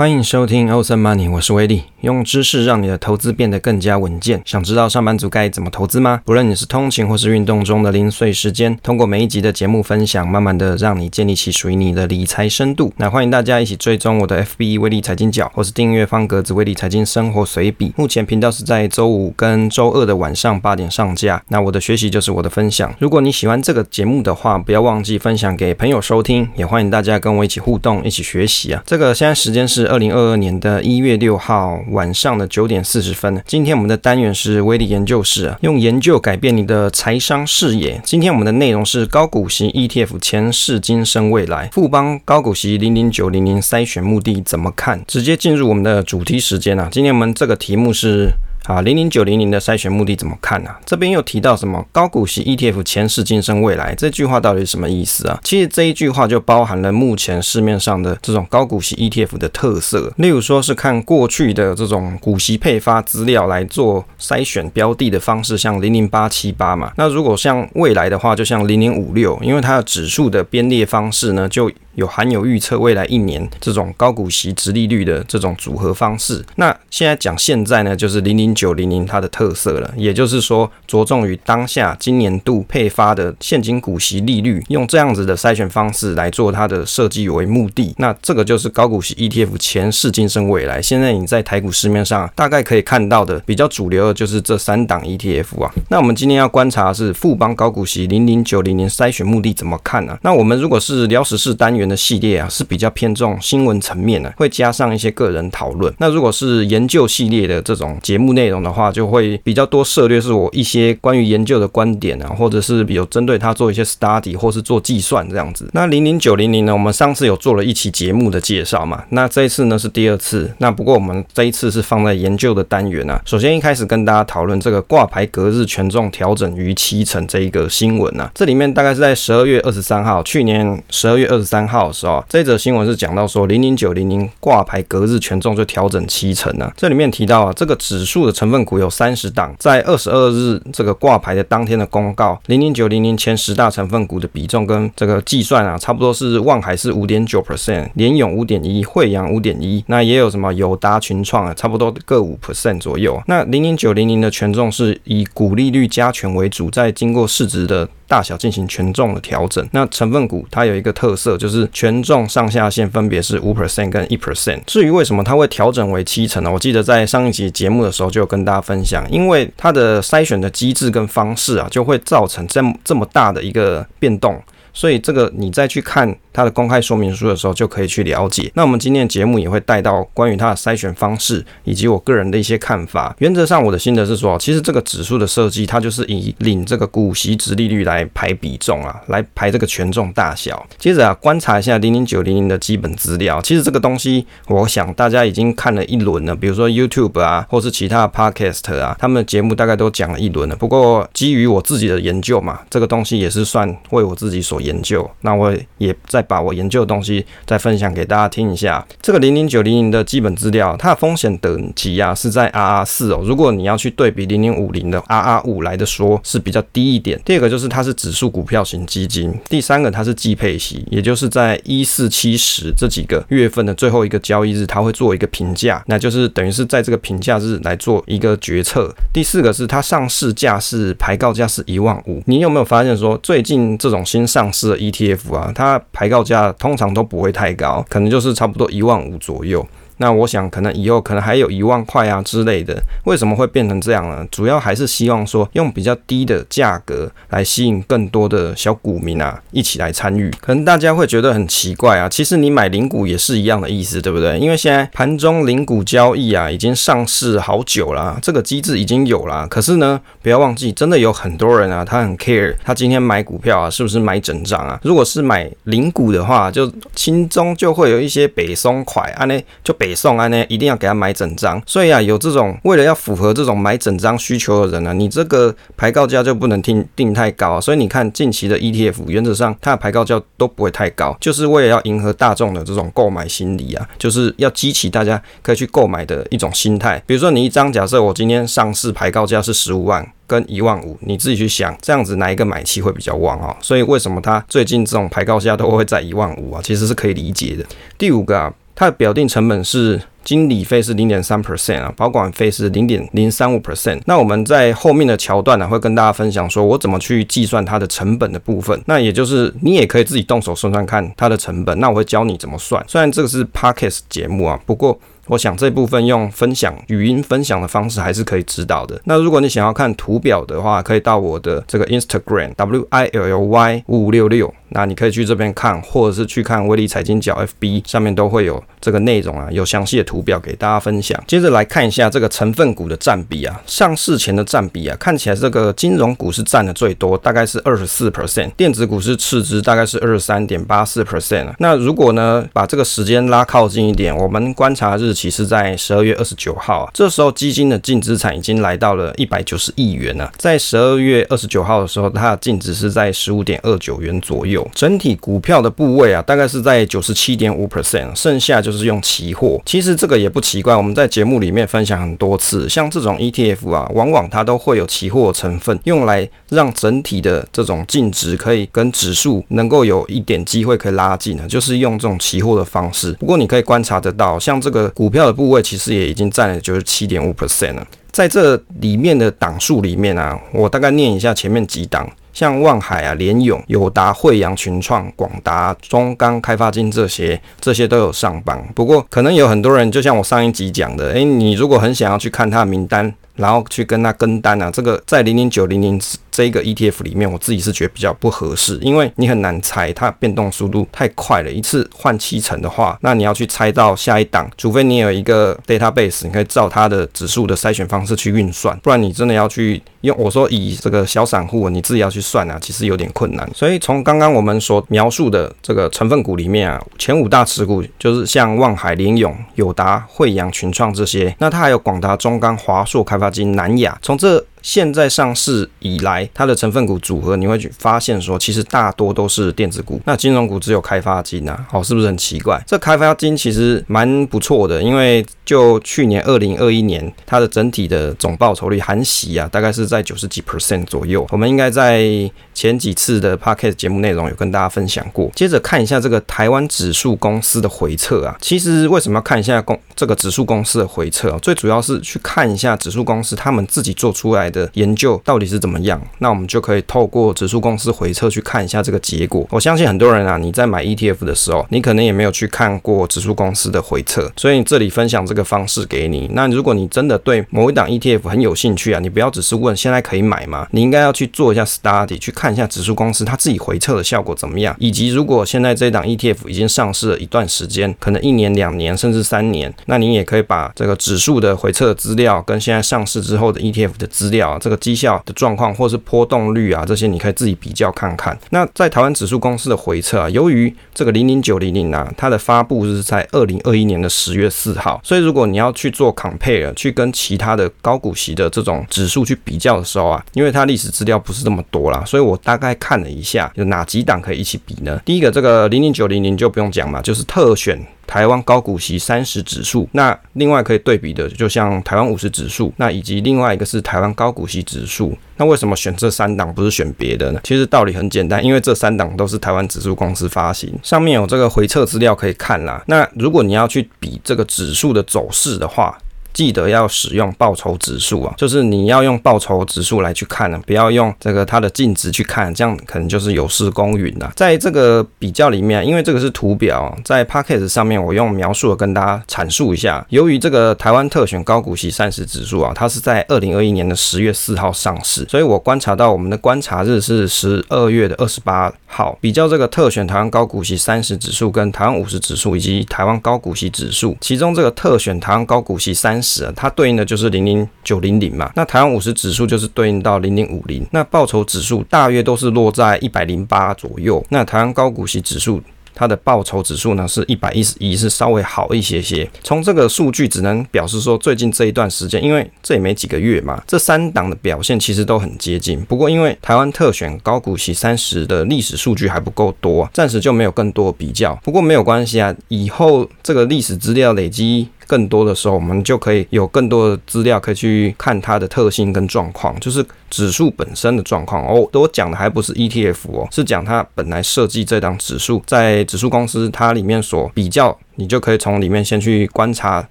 欢迎收听欧森 Money，我是威利，用知识让你的投资变得更加稳健。想知道上班族该怎么投资吗？不论你是通勤或是运动中的零碎时间，通过每一集的节目分享，慢慢的让你建立起属于你的理财深度。那欢迎大家一起追踪我的 FB 威利财经角，或是订阅方格子威利财经生活随笔。目前频道是在周五跟周二的晚上八点上架。那我的学习就是我的分享。如果你喜欢这个节目的话，不要忘记分享给朋友收听，也欢迎大家跟我一起互动，一起学习啊。这个现在时间是。二零二二年的一月六号晚上的九点四十分，今天我们的单元是威力研究室啊，用研究改变你的财商视野。今天我们的内容是高股息 ETF 前世今生未来，富邦高股息零零九零零筛选目的怎么看？直接进入我们的主题时间啊，今天我们这个题目是。啊，零零九零零的筛选目的怎么看呢、啊？这边又提到什么高股息 ETF 前世今生未来这句话到底是什么意思啊？其实这一句话就包含了目前市面上的这种高股息 ETF 的特色，例如说是看过去的这种股息配发资料来做筛选标的的方式，像零零八七八嘛。那如果像未来的话，就像零零五六，因为它的指数的编列方式呢，就有含有预测未来一年这种高股息殖利率的这种组合方式。那现在讲现在呢，就是零零九零零它的特色了，也就是说着重于当下今年度配发的现金股息利率，用这样子的筛选方式来做它的设计为目的。那这个就是高股息 ETF 前世今生未来。现在你在台股市面上大概可以看到的比较主流的就是这三档 ETF 啊。那我们今天要观察的是富邦高股息零零九零零筛选目的怎么看呢、啊？那我们如果是聊时事单元的系列啊，是比较偏重新闻层面的，会加上一些个人讨论。那如果是研究系列的这种节目内容的话，就会比较多涉略，是我一些关于研究的观点啊，或者是有针对它做一些 study 或是做计算这样子。那零零九零零呢，我们上次有做了一期节目的介绍嘛，那这一次呢是第二次。那不过我们这一次是放在研究的单元啊。首先一开始跟大家讨论这个挂牌隔日权重调整逾七成这一个新闻啊，这里面大概是在十二月二十三号，去年十二月二十三号的时候，这则新闻是讲到说零零九零零挂牌隔日权重就调整七成啊。这里面提到啊，这个指数的成分股有三十档，在二十二日这个挂牌的当天的公告，零零九零零前十大成分股的比重跟这个计算啊，差不多是万海是五点九 percent，联永五点一，惠阳五点一，那也有什么友达、群创啊，差不多各五 percent 左右。那零零九零零的权重是以股利率加权为主，再经过市值的大小进行权重的调整。那成分股它有一个特色，就是权重上下限分别是五 percent 跟一 percent。至于为什么它会调整为七成呢？我记得在上一集节目的时候就有跟大家分享，因为它的筛选的机制跟方式啊，就会造成这么这么大的一个变动。所以这个你再去看它的公开说明书的时候，就可以去了解。那我们今天的节目也会带到关于它的筛选方式，以及我个人的一些看法。原则上，我的心得是说，其实这个指数的设计，它就是以领这个股息殖利率来排比重啊，来排这个权重大小。接着啊，观察一下零零九零零的基本资料。其实这个东西，我想大家已经看了一轮了，比如说 YouTube 啊，或是其他的 Podcast 啊，他们的节目大概都讲了一轮了。不过基于我自己的研究嘛，这个东西也是算为我自己所研研究，那我也再把我研究的东西再分享给大家听一下。这个零零九零零的基本资料，它的风险等级啊是在 RR 四哦。如果你要去对比零零五零的 RR 五来的说，是比较低一点。第二个就是它是指数股票型基金，第三个它是季配息，也就是在一四七十这几个月份的最后一个交易日，它会做一个评价，那就是等于是在这个评价日来做一个决策。第四个是它上市价是牌告价是一万五。你有没有发现说最近这种新上是的 ETF 啊，它排告价通常都不会太高，可能就是差不多一万五左右。那我想，可能以后可能还有一万块啊之类的。为什么会变成这样呢？主要还是希望说用比较低的价格来吸引更多的小股民啊一起来参与。可能大家会觉得很奇怪啊，其实你买零股也是一样的意思，对不对？因为现在盘中零股交易啊已经上市好久了，这个机制已经有了。可是呢，不要忘记，真的有很多人啊，他很 care，他今天买股票啊是不是买整张啊？如果是买零股的话，就心中就会有一些北松快啊，呢就北。送啊呢，一定要给他买整张，所以啊，有这种为了要符合这种买整张需求的人呢，你这个牌告价就不能定定太高啊。所以你看近期的 ETF，原则上它的牌告价都不会太高，就是为了要迎合大众的这种购买心理啊，就是要激起大家可以去购买的一种心态。比如说你一张，假设我今天上市牌告价是十五万跟一万五，你自己去想，这样子哪一个买气会比较旺啊？所以为什么它最近这种牌告价都会在一万五啊？其实是可以理解的。第五个啊。它的表定成本是。经理费是零点三 percent 啊，保管费是零点零三五 percent。那我们在后面的桥段呢，会跟大家分享说我怎么去计算它的成本的部分。那也就是你也可以自己动手算算看它的成本。那我会教你怎么算。虽然这个是 Podcast 节目啊，不过。我想这部分用分享语音分享的方式还是可以知道的。那如果你想要看图表的话，可以到我的这个 Instagram W I L L Y 五五六六，那你可以去这边看，或者是去看威利财经角 FB 上面都会有这个内容啊，有详细的图表给大家分享。接着来看一下这个成分股的占比啊，上市前的占比啊，看起来这个金融股是占的最多，大概是二十四 percent，电子股是次之，大概是二十三点八四 percent 啊。那如果呢，把这个时间拉靠近一点，我们观察日期。是，在十二月二十九号啊，这时候基金的净资产已经来到了一百九十亿元了。在十二月二十九号的时候，它的净值是在十五点二九元左右。整体股票的部位啊，大概是在九十七点五 percent，剩下就是用期货。其实这个也不奇怪，我们在节目里面分享很多次，像这种 ETF 啊，往往它都会有期货成分，用来让整体的这种净值可以跟指数能够有一点机会可以拉近的，就是用这种期货的方式。不过你可以观察得到，像这个股。股票的部位其实也已经占了九十七点五 percent 了，在这里面的档数里面啊，我大概念一下前面几档，像望海啊、联咏、友达、惠阳、群创、广达、中钢、开发金这些，这些都有上榜。不过可能有很多人，就像我上一集讲的，诶，你如果很想要去看他的名单，然后去跟他跟单啊，这个在零零九零零。这一个 ETF 里面，我自己是觉得比较不合适，因为你很难猜，它变动速度太快了。一次换七成的话，那你要去猜到下一档，除非你有一个 database，你可以照它的指数的筛选方式去运算，不然你真的要去用。我说以这个小散户，你自己要去算啊，其实有点困难。所以从刚刚我们所描述的这个成分股里面啊，前五大持股就是像望海、联咏、友达、惠阳、群创这些，那它还有广达、中钢、华硕、开发金、南亚，从这。现在上市以来，它的成分股组合，你会去发现说，其实大多都是电子股，那金融股只有开发金啊，好，是不是很奇怪？这开发金其实蛮不错的，因为就去年二零二一年，它的整体的总报酬率含息啊，大概是在九十几 percent 左右。我们应该在前几次的 podcast 节目内容有跟大家分享过。接着看一下这个台湾指数公司的回测啊，其实为什么要看一下公这个指数公司的回测啊？最主要是去看一下指数公司他们自己做出来的研究到底是怎么样，那我们就可以透过指数公司回测去看一下这个结果。我相信很多人啊，你在买 ETF 的时候，你可能也没有去看过指数公司的回测，所以这里分享这个方式给你。那如果你真的对某一档 ETF 很有兴趣啊，你不要只是问现在可以买吗？你应该要去做一下 study，去看一下指数公司它自己回测的效果怎么样，以及如果现在这档 ETF 已经上市了一段时间，可能一年、两年甚至三年，那你也可以把这个指数的回测资料跟现在上市之后的 ETF 的资料啊，这个绩效的状况或是波动率啊，这些你可以自己比较看看。那在台湾指数公司的回测啊，由于这个零零九零零啊，它的发布是在二零二一年的十月四号，所以如果你要去做 compare，去跟其他的高股息的这种指数去比较的时候啊，因为它历史资料不是这么多啦，所以我大概看了一下，有哪几档可以一起比呢？第一个这个零零九零零就不用讲嘛，就是特选。台湾高股息三十指数，那另外可以对比的，就像台湾五十指数，那以及另外一个是台湾高股息指数。那为什么选这三档不是选别的呢？其实道理很简单，因为这三档都是台湾指数公司发行，上面有这个回测资料可以看啦。那如果你要去比这个指数的走势的话，记得要使用报酬指数啊，就是你要用报酬指数来去看呢、啊，不要用这个它的净值去看，这样可能就是有失公允了。在这个比较里面，因为这个是图表，在 Podcast 上面我用描述的跟大家阐述一下。由于这个台湾特选高股息三十指数啊，它是在二零二一年的十月四号上市，所以我观察到我们的观察日是十二月的二十八号。比较这个特选台湾高股息三十指数跟台湾五十指数以及台湾高股息指数，其中这个特选台湾高股息三十，它对应的就是零零九零零嘛，那台湾五十指数就是对应到零零五零，那报酬指数大约都是落在一百零八左右，那台湾高股息指数。它的报酬指数呢是一百一十一，是稍微好一些些。从这个数据只能表示说，最近这一段时间，因为这也没几个月嘛，这三档的表现其实都很接近。不过因为台湾特选高股息三十的历史数据还不够多，暂时就没有更多比较。不过没有关系啊，以后这个历史资料累积。更多的时候，我们就可以有更多的资料可以去看它的特性跟状况，就是指数本身的状况哦。我讲的还不是 ETF 哦，是讲它本来设计这档指数，在指数公司它里面所比较，你就可以从里面先去观察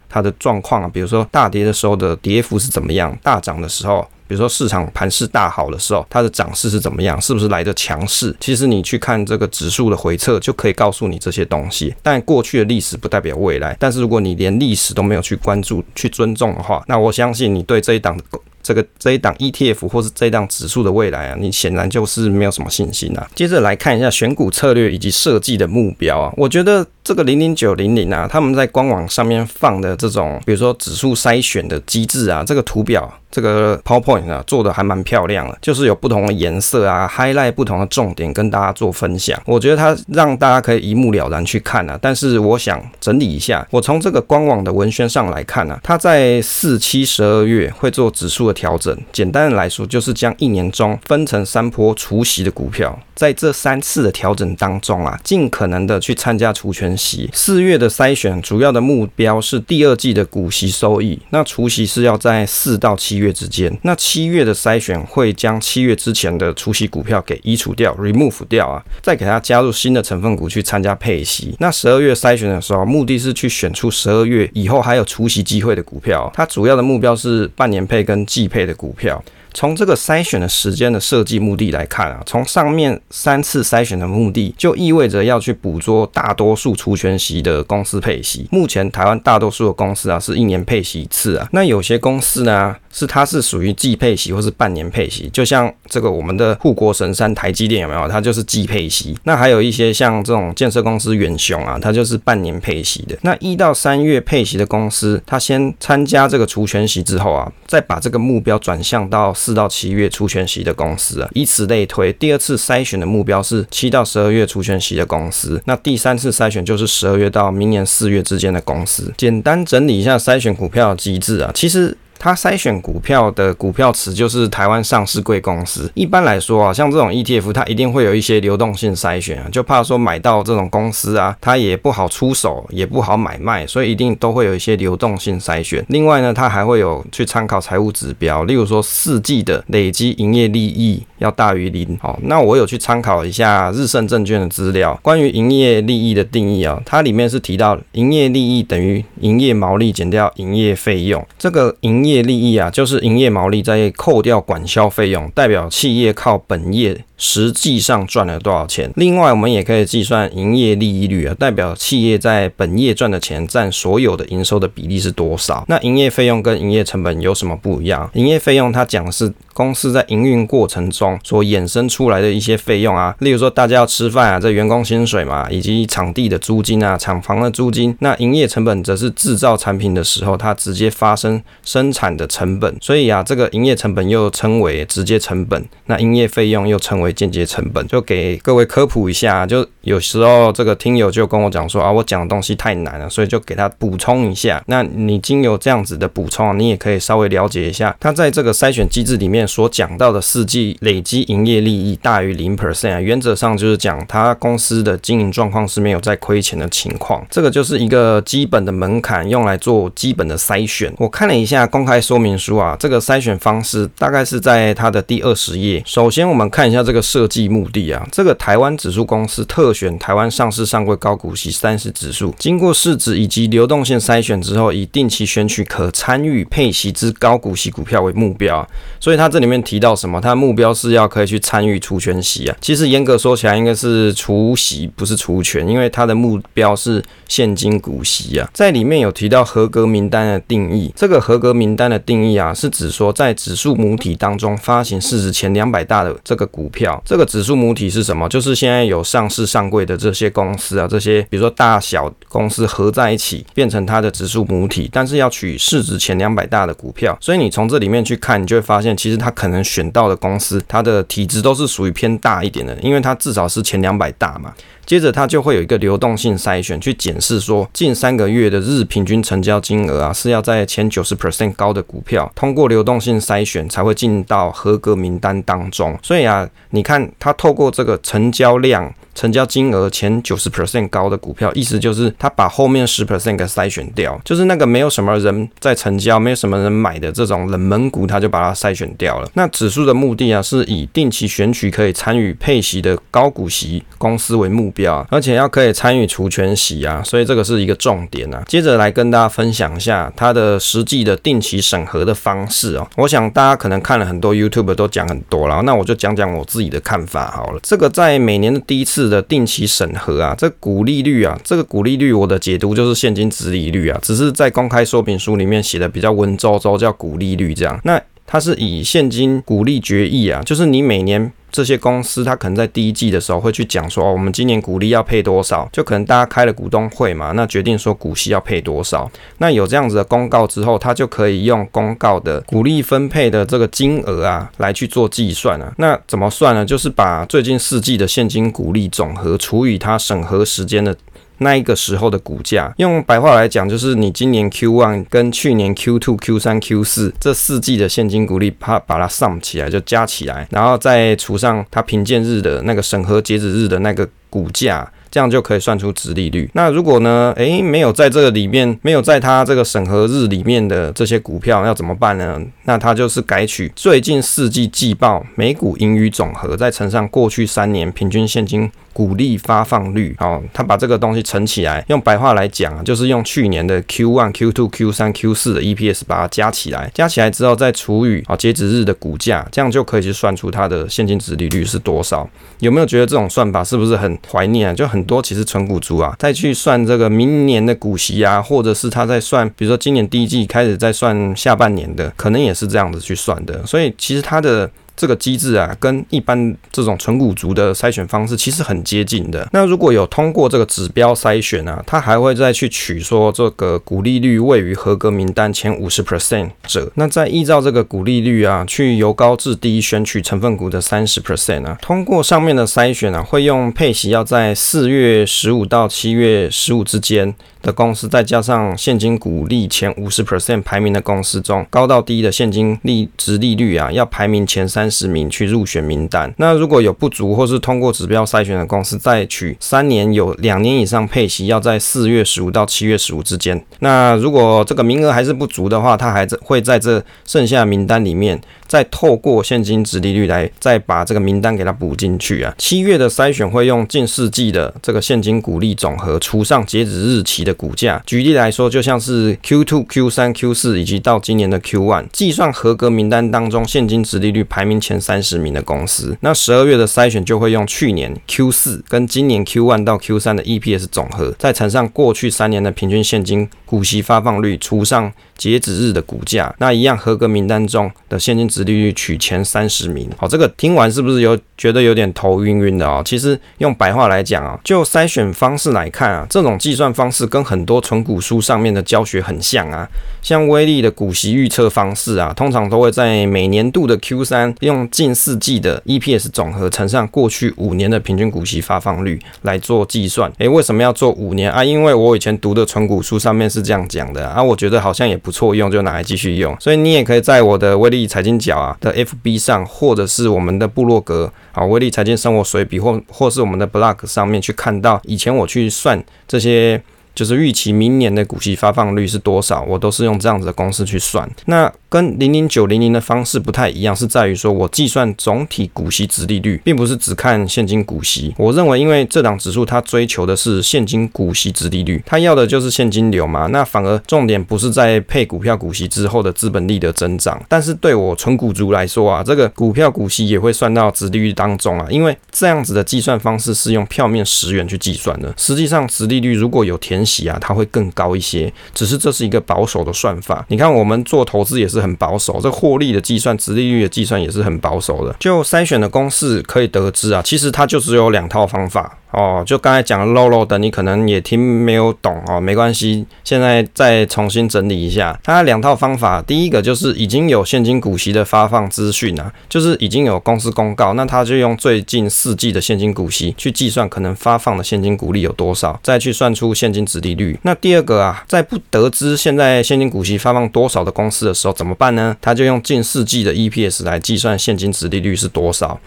它的状况啊，比如说大跌的时候的跌幅是怎么样，大涨的时候。比如说市场盘势大好的时候，它的涨势是怎么样？是不是来的强势？其实你去看这个指数的回撤，就可以告诉你这些东西。但过去的历史不代表未来。但是如果你连历史都没有去关注、去尊重的话，那我相信你对这一档的。这个这一档 ETF 或是这一档指数的未来啊，你显然就是没有什么信心啊。接着来看一下选股策略以及设计的目标啊，我觉得这个零零九零零啊，他们在官网上面放的这种，比如说指数筛选的机制啊，这个图表，这个 PowerPoint 啊，做的还蛮漂亮的，就是有不同的颜色啊，highlight 不同的重点跟大家做分享。我觉得它让大家可以一目了然去看啊。但是我想整理一下，我从这个官网的文宣上来看啊，它在四七十二月会做指数的调整，简单的来说，就是将一年中分成三波除息的股票，在这三次的调整当中啊，尽可能的去参加除权息。四月的筛选主要的目标是第二季的股息收益，那除息是要在四到七月之间。那七月的筛选会将七月之前的出席股票给移除掉，remove 掉啊，再给它加入新的成分股去参加配息。那十二月筛选的时候，目的是去选出十二月以后还有出席机会的股票，它主要的目标是半年配跟季配的股票。从这个筛选的时间的设计目的来看啊，从上面三次筛选的目的，就意味着要去捕捉大多数除权息的公司配息。目前台湾大多数的公司啊，是一年配息一次啊，那有些公司呢，是它是属于季配息或是半年配息，就像这个我们的护国神山台积电有没有？它就是季配息。那还有一些像这种建设公司远雄啊，它就是半年配息的。那一到三月配息的公司，它先参加这个除权息之后啊，再把这个目标转向到四到七月出圈息的公司啊，以此类推。第二次筛选的目标是七到十二月出圈息的公司，那第三次筛选就是十二月到明年四月之间的公司。简单整理一下筛选股票的机制啊，其实。它筛选股票的股票池就是台湾上市贵公司。一般来说啊，像这种 ETF，它一定会有一些流动性筛选啊，就怕说买到这种公司啊，它也不好出手，也不好买卖，所以一定都会有一些流动性筛选。另外呢，它还会有去参考财务指标，例如说四季的累积营业利益要大于零。好，那我有去参考一下日盛证券的资料，关于营业利益的定义啊，它里面是提到营业利益等于营业毛利减掉营业费用，这个营业业利益啊，就是营业毛利再扣掉管销费用，代表企业靠本业实际上赚了多少钱。另外，我们也可以计算营业利益率啊，代表企业在本业赚的钱占所有的营收的比例是多少。那营业费用跟营业成本有什么不一样？营业费用它讲是公司在营运过程中所衍生出来的一些费用啊，例如说大家要吃饭啊，这员工薪水嘛，以及场地的租金啊，厂房的租金。那营业成本则是制造产品的时候，它直接发生生产的成本。所以啊，这个营业成本又称为直接成本，那营业费用又称为间接成本。就给各位科普一下，就有时候这个听友就跟我讲说啊，我讲的东西太难了，所以就给他补充一下。那你经由这样子的补充，你也可以稍微了解一下，他在这个筛选机制里面。所讲到的四季累积营业利益大于零 percent，原则上就是讲他公司的经营状况是没有在亏钱的情况，这个就是一个基本的门槛，用来做基本的筛选。我看了一下公开说明书啊，这个筛选方式大概是在它的第二十页。首先，我们看一下这个设计目的啊，这个台湾指数公司特选台湾上市上柜高股息三十指数，经过市值以及流动性筛选之后，以定期选取可参与配息之高股息股票为目标，所以它这。里面提到什么？它的目标是要可以去参与除权息啊。其实严格说起来，应该是除息，不是除权，因为它的目标是现金股息啊。在里面有提到合格名单的定义，这个合格名单的定义啊，是指说在指数母体当中发行市值前两百大的这个股票。这个指数母体是什么？就是现在有上市上柜的这些公司啊，这些比如说大小公司合在一起变成它的指数母体，但是要取市值前两百大的股票。所以你从这里面去看，你就会发现，其实它。可能选到的公司，它的体质都是属于偏大一点的，因为它至少是前两百大嘛。接着它就会有一个流动性筛选，去检视说近三个月的日平均成交金额啊，是要在前九十 percent 高的股票，通过流动性筛选才会进到合格名单当中。所以啊，你看它透过这个成交量。成交金额前九十 percent 高的股票，意思就是他把后面十 percent 给筛选掉，就是那个没有什么人在成交、没有什么人买的这种冷门股，他就把它筛选掉了。那指数的目的啊，是以定期选取可以参与配息的高股息公司为目标，而且要可以参与除权息啊，所以这个是一个重点啊。接着来跟大家分享一下它的实际的定期审核的方式哦。我想大家可能看了很多 YouTube 都讲很多了，那我就讲讲我自己的看法好了。这个在每年的第一次的定期审核啊，这股利率啊，这个股利率我的解读就是现金值利率啊，只是在公开说明书里面写的比较文绉绉，叫股利率这样。那它是以现金股利决议啊，就是你每年这些公司，它可能在第一季的时候会去讲说，我们今年股利要配多少，就可能大家开了股东会嘛，那决定说股息要配多少。那有这样子的公告之后，它就可以用公告的股利分配的这个金额啊，来去做计算啊。那怎么算呢？就是把最近四季的现金股利总和除以它审核时间的。那一个时候的股价，用白话来讲，就是你今年 Q1 跟去年 Q2、Q3、Q4 这四季的现金股利，它把它 sum 起来，就加起来，然后再除上它评鉴日的那个审核截止日的那个股价。这样就可以算出值利率。那如果呢？诶，没有在这个里面，没有在它这个审核日里面的这些股票，要怎么办呢？那它就是改取最近四季季报每股盈余总和，再乘上过去三年平均现金股利发放率。好，他把这个东西乘起来，用白话来讲啊，就是用去年的 Q1、Q2、Q3、Q4 的 EPS 把它加起来，加起来之后再除以啊截止日的股价，这样就可以去算出它的现金值利率是多少。有没有觉得这种算法是不是很怀念啊？就很。多其实存股族啊，再去算这个明年的股息啊，或者是他在算，比如说今年第一季开始在算下半年的，可能也是这样子去算的。所以其实他的。这个机制啊，跟一般这种存股族的筛选方式其实很接近的。那如果有通过这个指标筛选啊，它还会再去取说这个股利率位于合格名单前五十 percent 者，那再依照这个股利率啊，去由高至低选取成分股的三十 percent 啊。通过上面的筛选啊，会用配息要在四月十五到七月十五之间的公司，再加上现金股利前五十 percent 排名的公司中，高到低的现金利值利率啊，要排名前三十名去入选名单。那如果有不足或是通过指标筛选的公司，再取三年有两年以上配息，要在四月十五到七月十五之间。那如果这个名额还是不足的话，他还在会在这剩下名单里面。再透过现金值利率来再把这个名单给它补进去啊。七月的筛选会用近四季的这个现金股利总和除上截止日期的的股价。举例来说，就像是 Q2、Q3、Q4 以及到今年的 Q1，计算合格名单当中现金殖利率排名前三十名的公司。那十二月的筛选就会用去年 Q4 跟今年 Q1 到 Q3 的 EPS 总和，再乘上过去三年的平均现金股息发放率，除上截止日的股价。那一样合格名单中的现金殖利率取前三十名，好，这个听完是不是有觉得有点头晕晕的啊？其实用白话来讲啊，就筛选方式来看啊，这种计算方式跟很多存股书上面的教学很像啊。像威力的股息预测方式啊，通常都会在每年度的 Q 三用近四季的 EPS 总和乘上过去五年的平均股息发放率来做计算。诶，为什么要做五年啊？因为我以前读的存股书上面是这样讲的啊，我觉得好像也不错用，就拿来继续用。所以你也可以在我的威力财经角啊的 FB 上，或者是我们的部落格啊，威力财经生活随笔，或或是我们的 Blog 上面去看到以前我去算这些。就是预期明年的股息发放率是多少，我都是用这样子的公式去算。那跟零零九零零的方式不太一样，是在于说我计算总体股息值利率，并不是只看现金股息。我认为，因为这档指数它追求的是现金股息值利率，它要的就是现金流嘛。那反而重点不是在配股票股息之后的资本利的增长。但是对我纯股族来说啊，这个股票股息也会算到值利率当中啊，因为这样子的计算方式是用票面十元去计算的。实际上，值利率如果有填息啊，它会更高一些，只是这是一个保守的算法。你看，我们做投资也是很保守，这获利的计算、值利率的计算也是很保守的。就筛选的公式可以得知啊，其实它就只有两套方法。哦，就刚才讲的漏漏的，你可能也听没有懂哦，没关系，现在再重新整理一下。它两套方法，第一个就是已经有现金股息的发放资讯啊，就是已经有公司公告，那他就用最近四季的现金股息去计算可能发放的现金股利有多少，再去算出现金殖利率。那第二个啊，在不得知现在现金股息发放多少的公司的时候怎么办呢？他就用近四季的 EPS 来计算现金殖利率是多少。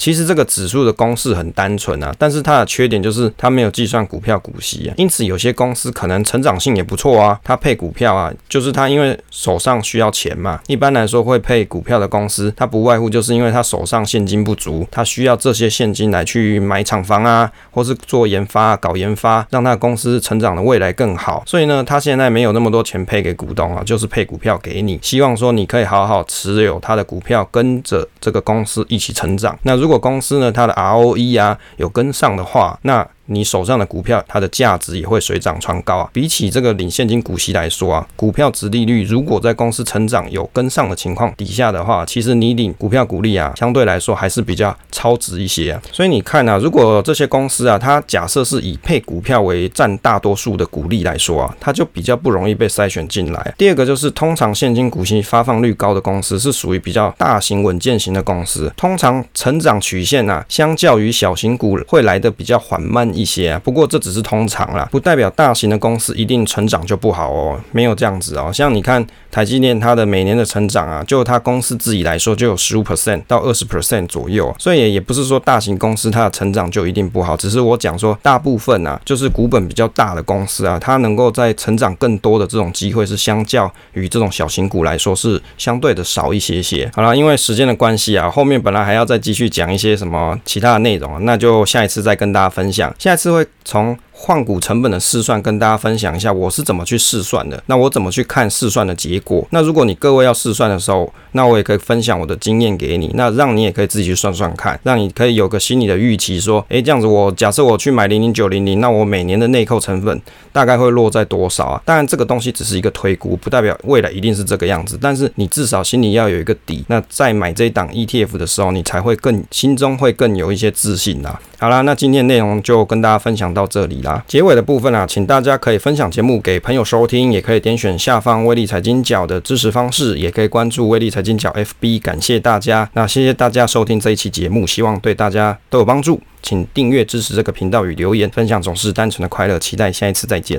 其实这个指数的公式很单纯啊，但是它的缺点就是它没有计算股票股息啊，因此有些公司可能成长性也不错啊，它配股票啊，就是它因为手上需要钱嘛，一般来说会配股票的公司，它不外乎就是因为它手上现金不足，它需要这些现金来去买厂房啊，或是做研发、搞研发，让它的公司成长的未来更好。所以呢，它现在没有那么多钱配给股东啊，就是配股票给你，希望说你可以好好持有它的股票，跟着这个公司一起成长。那如如果公司呢，它的 ROE 啊有跟上的话，那你手上的股票，它的价值也会水涨船高啊。比起这个领现金股息来说啊，股票殖利率如果在公司成长有跟上的情况底下的话，其实你领股票股利啊，相对来说还是比较超值一些啊。所以你看啊，如果这些公司啊，它假设是以配股票为占大多数的股利来说啊，它就比较不容易被筛选进来。第二个就是，通常现金股息发放率高的公司是属于比较大型稳健型的公司，通常成长曲线啊，相较于小型股会来的比较缓慢一一些啊，不过这只是通常啦，不代表大型的公司一定成长就不好哦，没有这样子哦。像你看台积电，它的每年的成长啊，就它公司自己来说就有十五 percent 到二十 percent 左右，所以也也不是说大型公司它的成长就一定不好，只是我讲说大部分啊，就是股本比较大的公司啊，它能够在成长更多的这种机会是相较于这种小型股来说是相对的少一些些。好了，因为时间的关系啊，后面本来还要再继续讲一些什么其他的内容啊，那就下一次再跟大家分享，下次会。从换股成本的试算跟大家分享一下，我是怎么去试算的。那我怎么去看试算的结果？那如果你各位要试算的时候，那我也可以分享我的经验给你，那让你也可以自己去算算看，让你可以有个心理的预期，说，诶，这样子我假设我去买零零九零零，那我每年的内扣成本大概会落在多少啊？当然这个东西只是一个推估，不代表未来一定是这个样子，但是你至少心里要有一个底。那在买这一档 ETF 的时候，你才会更心中会更有一些自信啦。好啦，那今天内容就跟大家分享到这里啊。结尾的部分啊，请大家可以分享节目给朋友收听，也可以点选下方威力财经角的支持方式，也可以关注威力财经角 FB。感谢大家，那谢谢大家收听这一期节目，希望对大家都有帮助。请订阅支持这个频道与留言分享，总是单纯的快乐。期待下一次再见。